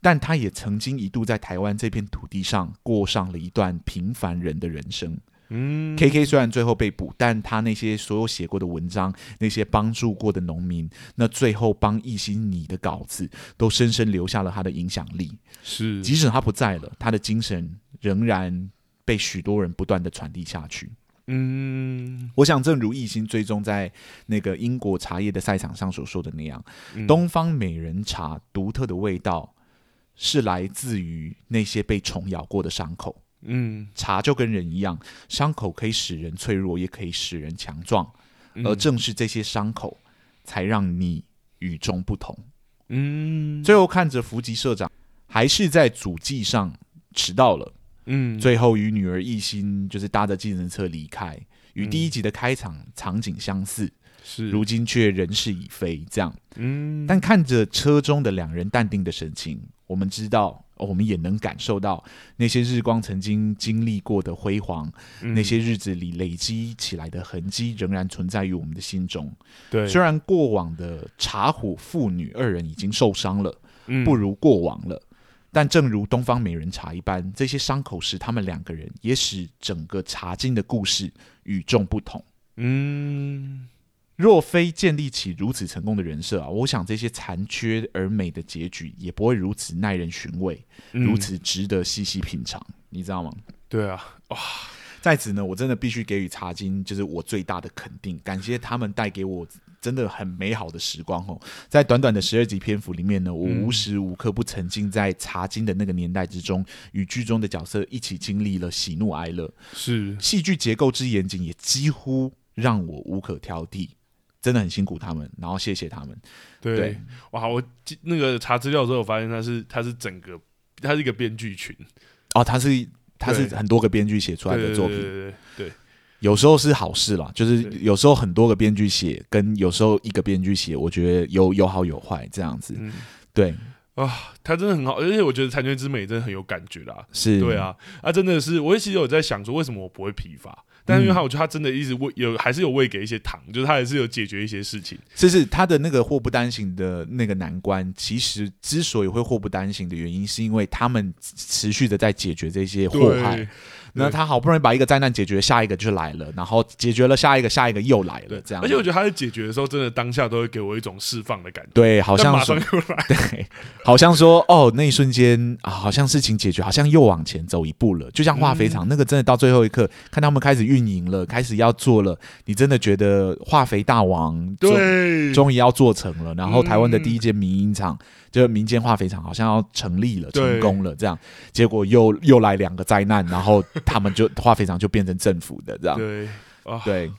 但他也曾经一度在台湾这片土地上过上了一段平凡人的人生。嗯，K K 虽然最后被捕，但他那些所有写过的文章，那些帮助过的农民，那最后帮一心你的稿子，都深深留下了他的影响力。是，即使他不在了，他的精神仍然被许多人不断的传递下去。嗯，我想，正如一心追踪在那个英国茶叶的赛场上所说的那样，嗯、东方美人茶独特的味道是来自于那些被虫咬过的伤口。嗯，茶就跟人一样，伤口可以使人脆弱，也可以使人强壮，嗯、而正是这些伤口，才让你与众不同。嗯，最后看着福吉社长还是在主祭上迟到了。嗯，最后与女儿一心就是搭着计程车离开，与第一集的开场场景相似，是如今却人事已非。这样，嗯，但看着车中的两人淡定的神情，我们知道，我们也能感受到那些日光曾经经历过的辉煌，嗯、那些日子里累积起来的痕迹，仍然存在于我们的心中。对，虽然过往的茶壶父女二人已经受伤了，嗯、不如过往了。但正如东方美人茶一般，这些伤口使他们两个人，也使整个茶经的故事与众不同。嗯，若非建立起如此成功的人设啊，我想这些残缺而美的结局也不会如此耐人寻味，嗯、如此值得细细品尝。你知道吗？对啊，哇！在此呢，我真的必须给予茶金就是我最大的肯定，感谢他们带给我真的很美好的时光哦。在短短的十二集篇幅里面呢，我无时无刻不沉浸在茶金的那个年代之中，与剧中的角色一起经历了喜怒哀乐。是戏剧结构之严谨，也几乎让我无可挑剔。真的很辛苦他们，然后谢谢他们。对，对哇！我那个查资料的时候，我发现他是他是整个他是一个编剧群哦，他是。它是很多个编剧写出来的作品，对有时候是好事啦，就是有时候很多个编剧写，跟有时候一个编剧写，我觉得有有好有坏这样子。嗯、对。啊，他真的很好，而且我觉得《残缺之美》真的很有感觉啦。是，对啊，啊，真的是，我也其实有在想说，为什么我不会疲乏？但是因为他，我觉得他真的一直喂有，还是有喂给一些糖，就是他还是有解决一些事情。就是，他的那个祸不单行的那个难关，其实之所以会祸不单行的原因，是因为他们持续的在解决这些祸害。那他好不容易把一个灾难解决，下一个就来了，然后解决了下一个，下一个又来了，这样。而且我觉得他在解决的时候，真的当下都会给我一种释放的感觉。对，好像说，对，好像说，哦，那一瞬间啊，好像事情解决，好像又往前走一步了。就像化肥厂、嗯、那个，真的到最后一刻，看他们开始运营了，开始要做了，你真的觉得化肥大王对，终于要做成了。然后台湾的第一间民营厂。嗯就民间化肥厂好像要成立了，成功了，这样，结果又又来两个灾难，然后他们就化肥厂就变成政府的这样，对，啊、对，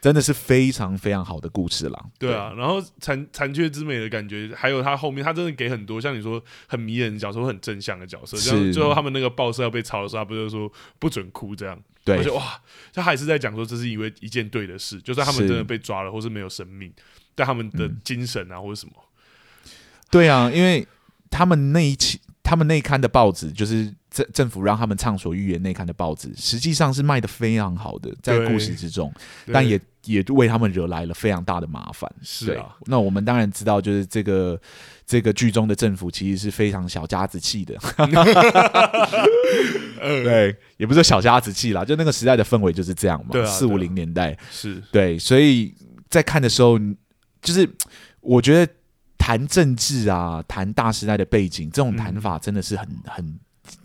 真的是非常非常好的故事啦。对啊，然后残残缺之美的感觉，还有他后面，他真的给很多像你说很迷人的角色，很正向的角色，像最后他们那个报社要被抄的时候，他不就是说不准哭这样？对，而且哇，他还是在讲说这是因为一件对的事，就算他们真的被抓了，或是没有生命，但他们的精神啊，或者什么。对啊，因为他们那一期，他们内刊的报纸，就是政政府让他们畅所欲言内刊的报纸，实际上是卖的非常好的，在故事之中，但也也为他们惹来了非常大的麻烦。是啊，那我们当然知道，就是这个这个剧中的政府其实是非常小家子气的。对，也不是小家子气啦，就那个时代的氛围就是这样嘛。四五零年代是对，所以在看的时候，就是我觉得。谈政治啊，谈大时代的背景，这种谈法真的是很很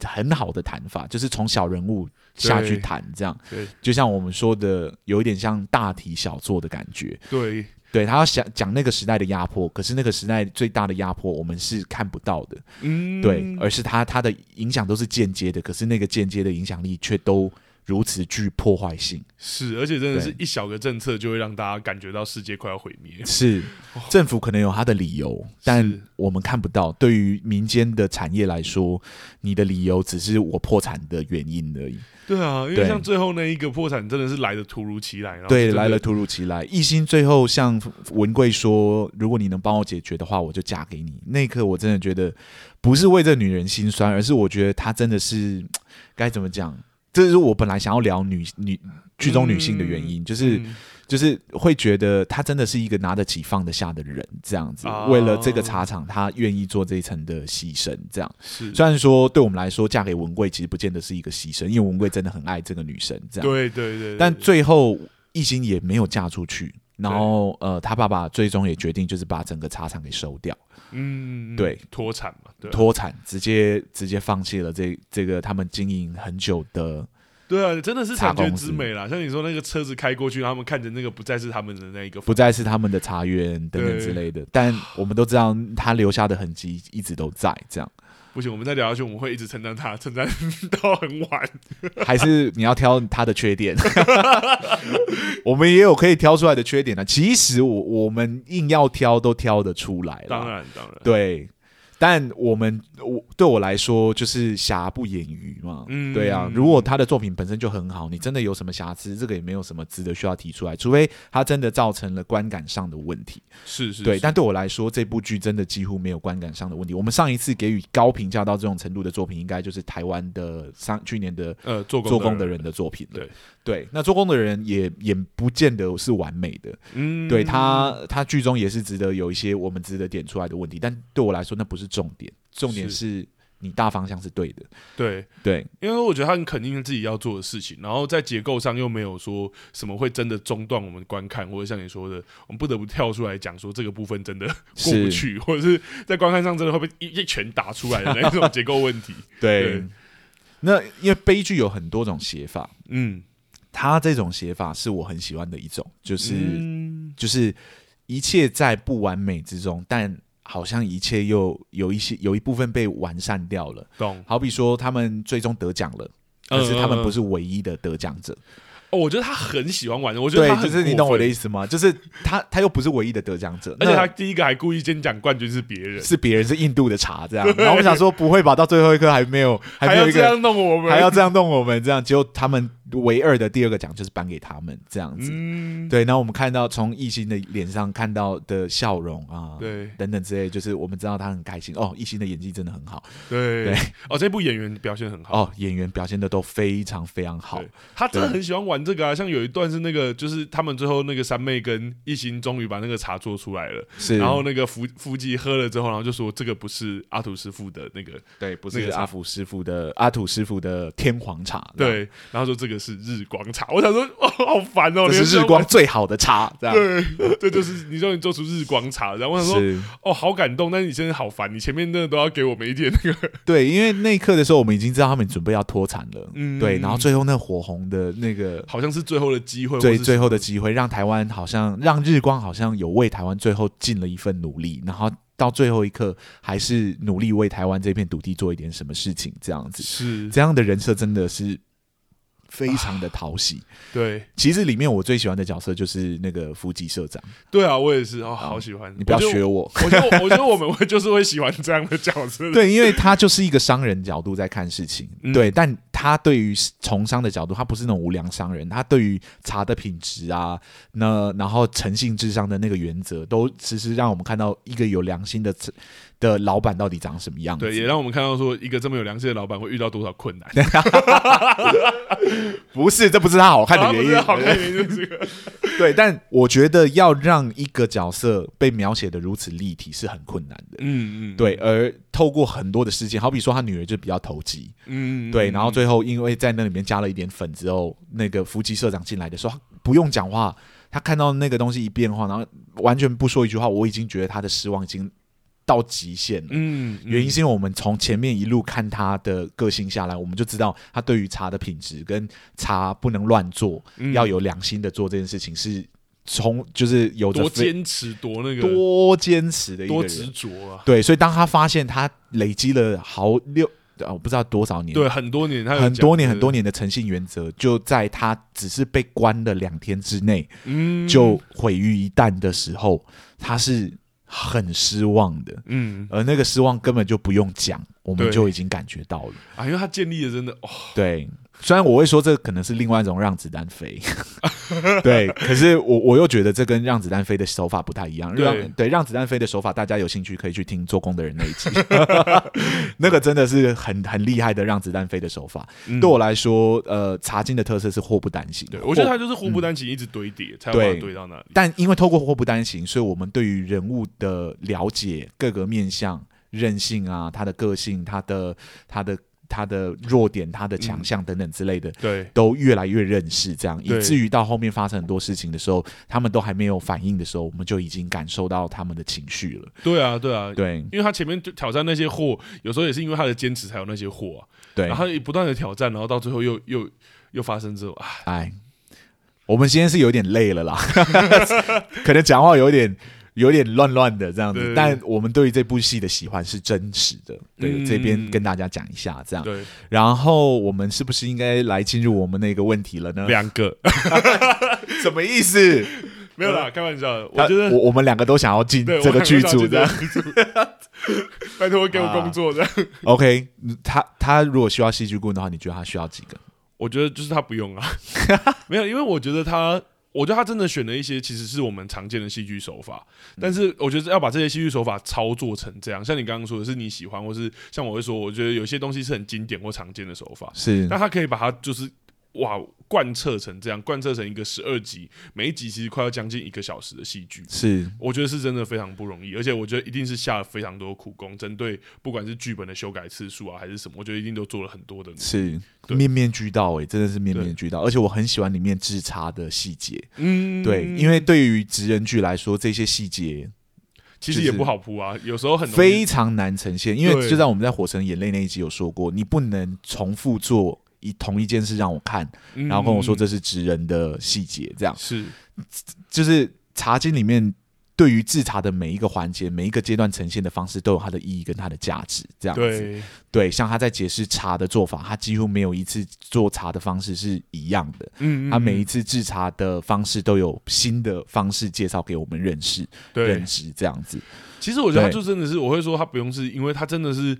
很好的谈法，就是从小人物下去谈，这样，对，就像我们说的，有一点像大题小做的感觉，对，对他要想讲那个时代的压迫，可是那个时代最大的压迫我们是看不到的，嗯，对，而是他他的影响都是间接的，可是那个间接的影响力却都如此具破坏性。是，而且真的是一小个政策就会让大家感觉到世界快要毁灭。是，政府可能有他的理由，但我们看不到。对于民间的产业来说，你的理由只是我破产的原因而已。对啊，因为像最后那一个破产，真的是来的突如其来。对，来了突如其来。一心最后向文贵说：“如果你能帮我解决的话，我就嫁给你。”那一刻，我真的觉得不是为这女人心酸，而是我觉得她真的是该怎么讲？这是我本来想要聊女女剧中女性的原因，嗯、就是。嗯就是会觉得他真的是一个拿得起放得下的人，这样子，为了这个茶厂，他愿意做这一层的牺牲，这样。虽然说对我们来说，嫁给文贵其实不见得是一个牺牲，因为文贵真的很爱这个女生，这样。对对对。但最后一心也没有嫁出去，然后呃，他爸爸最终也决定就是把整个茶厂给收掉。嗯，对，脱产嘛，对，脱产，直接直接放弃了这这个他们经营很久的。对啊，真的是产权之美啦。像你说那个车子开过去，他们看着那个不再是他们的那一个，不再是他们的茶园等等之类的。但我们都知道，他留下的痕迹一直都在。这样不行，我们再聊下去，我们会一直称赞他，称赞 到很晚。还是你要挑他的缺点？我们也有可以挑出来的缺点呢。其实我我们硬要挑，都挑得出来。当然，当然，对。但我们我对我来说就是瑕不掩瑜嘛，嗯，对啊。如果他的作品本身就很好，你真的有什么瑕疵，这个也没有什么值得需要提出来，除非他真的造成了观感上的问题。是是，对。但对我来说，这部剧真的几乎没有观感上的问题。我们上一次给予高评价到这种程度的作品，应该就是台湾的上去年的呃做工做工的人的作品了。对对，那做工的人也也不见得是完美的。嗯，对他他剧中也是值得有一些我们值得点出来的问题，但对我来说那不是。重点，重点是。你大方向是对的，对。对，因为我觉得他很肯定自己要做的事情，然后在结构上又没有说什么会真的中断我们观看，或者像你说的，我们不得不跳出来讲说这个部分真的过不去，或者是在观看上真的会被一一拳打出来的那种结构问题。对，对。那因为悲剧有很多种写法，嗯，他这种写法是我很喜欢的一种，就是、嗯、就是一切在不完美之中，但。好像一切又有一些有一部分被完善掉了，懂？好比说他们最终得奖了，但是他们不是唯一的得奖者。哦，我觉得他很喜欢玩的，我觉得他就是你懂我的意思吗？就是他他又不是唯一的得奖者，而且他第一个还故意先讲冠军是别人，是别人是印度的茶这样。然后我想说不会吧，到最后一刻还没有，还没有一个这样弄我们，还要这样弄我们这样，结果他们。唯二的第二个奖就是颁给他们这样子，嗯、对。那我们看到从艺兴的脸上看到的笑容啊，对，等等之类，就是我们知道他很开心哦。艺兴的演技真的很好，对对。哦，这部演员表现很好哦，演员表现的都非常非常好。他真的很喜欢玩这个啊，像有一段是那个，就是他们最后那个三妹跟艺兴终于把那个茶做出来了，是。然后那个福福记喝了之后，然后就说这个不是阿土师傅的那个，对，不是阿福师傅的阿土师傅的天皇茶，对。然后说这个。是日光茶，我想说，哦，好烦哦！这是日光最好的茶，这样。对，这就是你说你做出日光茶，然后我想说，哦，好感动，但是你现在好烦，你前面真的都要给我们一点那个，对，因为那一刻的时候，我们已经知道他们准备要脱产了，嗯，对，然后最后那火红的那个，好像是最后的机会，对，最后的机会，让台湾好像让日光好像有为台湾最后尽了一份努力，然后到最后一刻还是努力为台湾这片土地做一点什么事情，这样子。是。这样的人设，真的是。非常的讨喜，啊，对，其实里面我最喜欢的角色就是那个福吉社长。对啊，我也是哦，好喜欢。你不要学我，我觉得我，我觉得我们会就是会喜欢这样的角色。对，因为他就是一个商人角度在看事情，嗯、对，但他对于从商的角度，他不是那种无良商人，他对于茶的品质啊，那然后诚信至上的那个原则，都其实让我们看到一个有良心的。的老板到底长什么样子？对，也让我们看到说一个这么有良心的老板会遇到多少困难。不是，这不是他好看的原因。啊、好看的原因就是这个。对，但我觉得要让一个角色被描写的如此立体是很困难的。嗯嗯。对，而透过很多的事件，好比说他女儿就比较投机。嗯。对，然后最后因为在那里面加了一点粉之后，那个福吉社长进来的时候不用讲话，他看到那个东西一变化，然后完全不说一句话，我已经觉得他的失望已经。到极限了，嗯，原因是因为我们从前面一路看他的个性下来，我们就知道他对于茶的品质跟茶不能乱做，嗯、要有良心的做这件事情，是从就是有多坚持多那个。多坚持的一个，多执着啊。对，所以当他发现他累积了好六啊，我不知道多少年，对，很多年，他很多年很多年的诚信原则，就在他只是被关了两天之内，嗯，就毁于一旦的时候，他是很失望的，嗯，而那个失望根本就不用讲，我们就已经感觉到了。啊，因为他建立的真的，哦，对。虽然我会说这可能是另外一种让子弹飞，对，可是我我又觉得这跟让子弹飞的手法不太一样。让对，对让子弹飞的手法，大家有兴趣可以去听做工的人那一集，那个真的是很很厉害的让子弹飞的手法。嗯、对我来说，呃，茶金的特色是祸不单行。对，我觉得它就是祸不单行，一直堆叠、嗯、才会堆到那里。但因为透过祸不单行，所以我们对于人物的了解，各个面向、韧性啊，他的个性，他的他的。他的弱点、他的强项等等之类的，嗯、对，都越来越认识，这样以至于到后面发生很多事情的时候，他们都还没有反应的时候，我们就已经感受到他们的情绪了。对啊，对啊，对，因为他前面就挑战那些货，有时候也是因为他的坚持才有那些货。啊。对，然后也不断的挑战，然后到最后又又又发生之后，哎，我们今天是有点累了啦，可能讲话有点。有点乱乱的这样子，但我们对于这部戏的喜欢是真实的。对，嗯、这边跟大家讲一下，这样。对。然后我们是不是应该来进入我们那个问题了呢？两个，什么意思？没有啦，开玩笑。我觉得我我们两个都想要进这个剧组的。拜托给我工作的。OK，他他如果需要戏剧顾问的话，你觉得他需要几个？我觉得就是他不用啊。没有，因为我觉得他。我觉得他真的选了一些其实是我们常见的戏剧手法，但是我觉得要把这些戏剧手法操作成这样，像你刚刚说的是你喜欢，或是像我会说，我觉得有些东西是很经典或常见的手法，是，那他可以把它就是。哇，贯彻成这样，贯彻成一个十二集，每一集其实快要将近一个小时的戏剧，是，我觉得是真的非常不容易，而且我觉得一定是下了非常多苦功，针对不管是剧本的修改次数啊，还是什么，我觉得一定都做了很多的，是面面俱到诶、欸，真的是面面俱到，而且我很喜欢里面制差的细节，嗯，对，因为对于职人剧来说，这些细节其实也不好铺啊，有时候很非常难呈现，因为就像我们在《火神眼泪》那一集有说过，你不能重复做。以同一件事让我看，然后跟我说这是职人的细节，这样、嗯、是，就是茶经里面对于制茶的每一个环节、每一个阶段呈现的方式都有它的意义跟它的价值，这样子。对，对，像他在解释茶的做法，他几乎没有一次做茶的方式是一样的。嗯，嗯，嗯，他每一次制茶的方式都有新的方式介绍给我们认识、认知，这样子。其实我觉得他就真的是，我会说他不用是因为他真的是。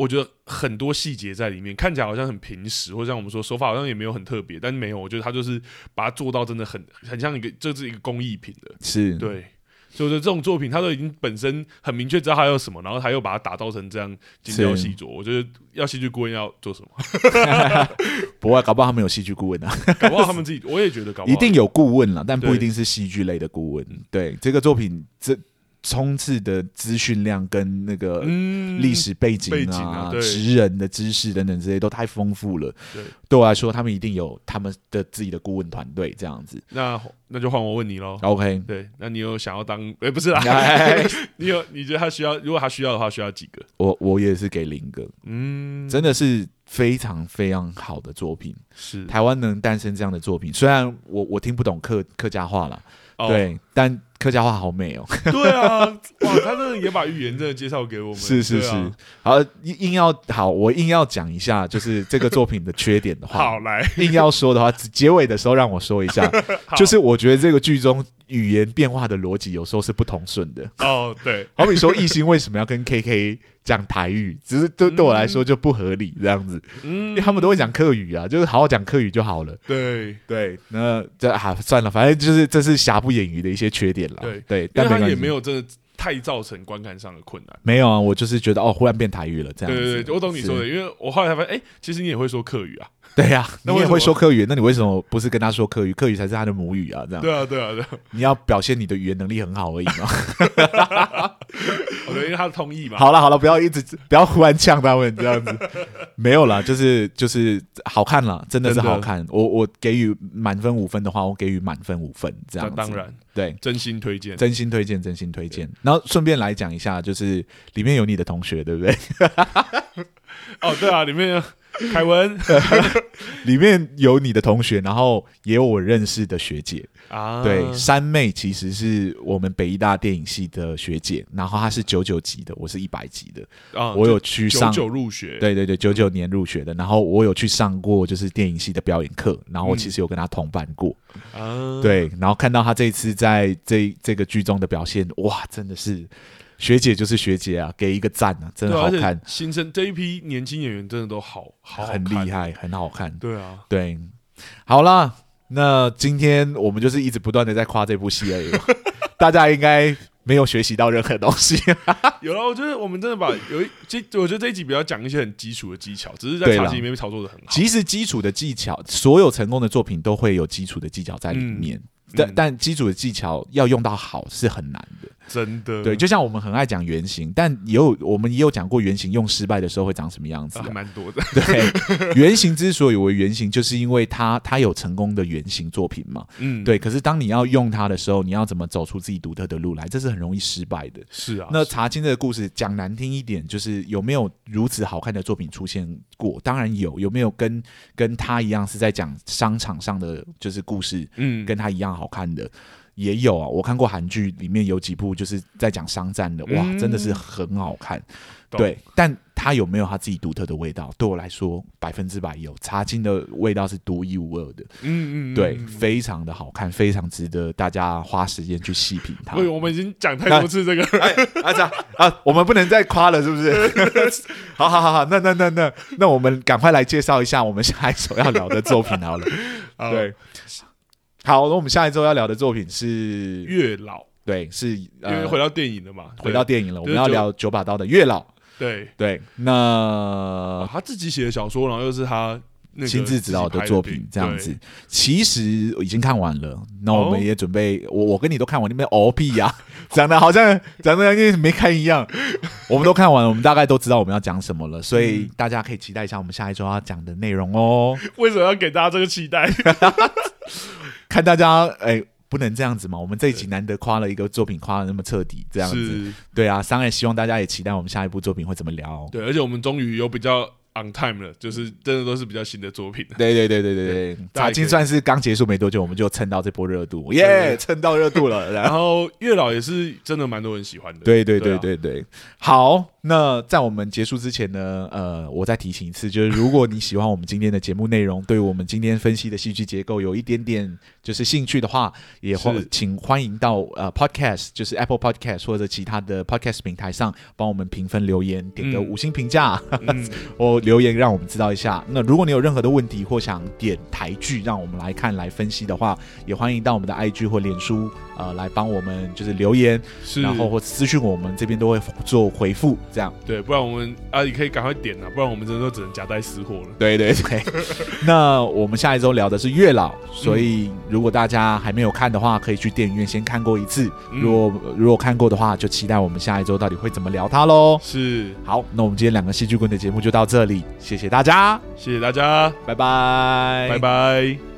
我觉得很多细节在里面，看起来好像很平实，或者像我们说手法好像也没有很特别，但没有，我觉得他就是把它做到真的很很像一个，这是一个工艺品的，是对。所以我觉得这种作品，他都已经本身很明确知道他要什么，然后他又把它打造成这样精雕细琢。我觉得要戏剧顾问要做什么？不会，搞不好他们有戏剧顾问啊，搞不好他们自己，我也觉得搞不好一定有顾问了，但不一定是戏剧类的顾问。对，对这个作品这。冲刺的资讯量跟那个历史背景啊、职、嗯、人的知识等等这些都太丰富了。对，对我来说，他们一定有他们的自己的顾问团队这样子。那那就换我问你喽。OK，对，那你有想要当？哎、欸，不是啦，哎、你有？你觉得他需要？如果他需要的话，需要几个？我我也是给零个。嗯，真的是非常非常好的作品。是台湾能诞生这样的作品，虽然我我听不懂客客家话啦，哦、对，但。客家话好美哦！对啊，哇，他真的也把预言真的介绍给我们。是是是，啊、好，硬硬要好，我硬要讲一下，就是这个作品的缺点的话，好来，硬要说的话，结尾的时候让我说一下，就是我觉得这个剧中语言变化的逻辑有时候是不通顺的。哦，对，好比说艺兴为什么要跟 KK 讲台语，只是对对我来说就不合理这样子，嗯，因为他们都会讲客语啊，就是好好讲客语就好了。对。对，那这啊算了，反正就是这是瑕不掩瑜的一些缺点了。对。对，但他也没有真的太造成观看上的困难。没有啊，我就是觉得哦，忽然变台语了这样子。对对对，我懂你说的，因为我后来才发现，哎，其实你也会说客语啊。对呀，你也会说客语，那你为什么不是跟他说客语？客语才是他的母语啊，这样。对啊，对啊，对。你要表现你的语言能力很好而已嘛。我觉得因为他的通译嘛。好了好了，不要一直不要忽然呛他们这样子。没有啦，就是就是好看了，真的是好看。我我给予满分五分的话，我给予满分五分这样。当然，对，真心推荐，真心推荐，真心推荐。然后顺便来讲一下，就是里面有你的同学，对不对？哦，对啊，里面。凯文，里面有你的同学，然后也有我认识的学姐啊。对，三妹其实是我们北艺大电影系的学姐，然后她是九九级的，我是一百级的啊。我有去上九九入学，对对对，九九年入学的，然后我有去上过就是电影系的表演课，然后我其实有跟她同班过啊。对，然后看到她这次在这这个剧中的表现，哇，真的是。学姐就是学姐啊，给一个赞啊，真的好看。新生这一批年轻演员真的都好好，好很厉害，很好看。对啊，对，好啦，那今天我们就是一直不断的在夸这部戏而已，大家应该没有学习到任何东西。有了，我觉得我们真的把有一这，我觉得这一集比较讲一些很基础的技巧，只是在茶几里面操作的很好。其实基础的技巧，所有成功的作品都会有基础的技巧在里面，嗯、但、嗯、但基础的技巧要用到好是很难的。真的对，就像我们很爱讲原型，但也有我们也有讲过原型用失败的时候会长什么样子，还蛮多的。对，原型之所以为原型，就是因为它它有成功的原型作品嘛。嗯，对。可是当你要用它的时候，你要怎么走出自己独特的路来？这是很容易失败的。是啊。那查清这个故事讲难听一点，就是有没有如此好看的作品出现过？当然有。有没有跟跟他一样是在讲商场上的就是故事？嗯，跟他一样好看的。也有啊，我看过韩剧，里面有几部就是在讲商战的，哇，真的是很好看。嗯、对，但它有没有它自己独特的味道？对我来说，百分之百有。茶金的味道是独一无二的。嗯嗯，对，非常的好看，非常值得大家花时间去细品它。对，我们已经讲太多次这个，哎，啊这样啊，我们不能再夸了，是不是？好好好好，那那那那那我们赶快来介绍一下我们下一首要聊的作品好了。好对。好，那我们下一周要聊的作品是《月老》，对，是因为回到电影了嘛？回到电影了，我们要聊九把刀的《月老》。对对，那他自己写的小说，然后又是他亲自指导的作品，这样子。其实已经看完了，那我们也准备，我我跟你都看完，那边哦屁呀，讲的好像讲的跟没看一样。我们都看完了，我们大概都知道我们要讲什么了，所以大家可以期待一下我们下一周要讲的内容哦。为什么要给大家这个期待？看大家，哎、欸，不能这样子嘛！我们这一集难得夸了一个作品，夸的那么彻底，这样子，对啊，当然希望大家也期待我们下一部作品会怎么聊。对，而且我们终于有比较。On time 了，就是真的都是比较新的作品。对对对对对对，茶金算是刚结束没多久，我们就蹭到这波热度，耶，蹭到热度了。然后月老也是真的蛮多人喜欢的。对对对对对，好，那在我们结束之前呢，呃，我再提醒一次，就是如果你喜欢我们今天的节目内容，对我们今天分析的戏剧结构有一点点就是兴趣的话，也欢请欢迎到呃 Podcast，就是 Apple Podcast 或者其他的 Podcast 平台上帮我们评分留言，点个五星评价，我。留言让我们知道一下。那如果你有任何的问题或想点台剧让我们来看来分析的话，也欢迎到我们的 IG 或脸书呃来帮我们就是留言，是然后或私讯我们这边都会做回复。这样对，不然我们啊你可以赶快点啊，不然我们真的都只能夹带私货了。对对对。那我们下一周聊的是月老，所以如果大家还没有看的话，可以去电影院先看过一次。如果如果看过的话，就期待我们下一周到底会怎么聊它喽。是。好，那我们今天两个戏剧棍的节目就到这里。谢谢大家，谢谢大家，拜拜，拜拜。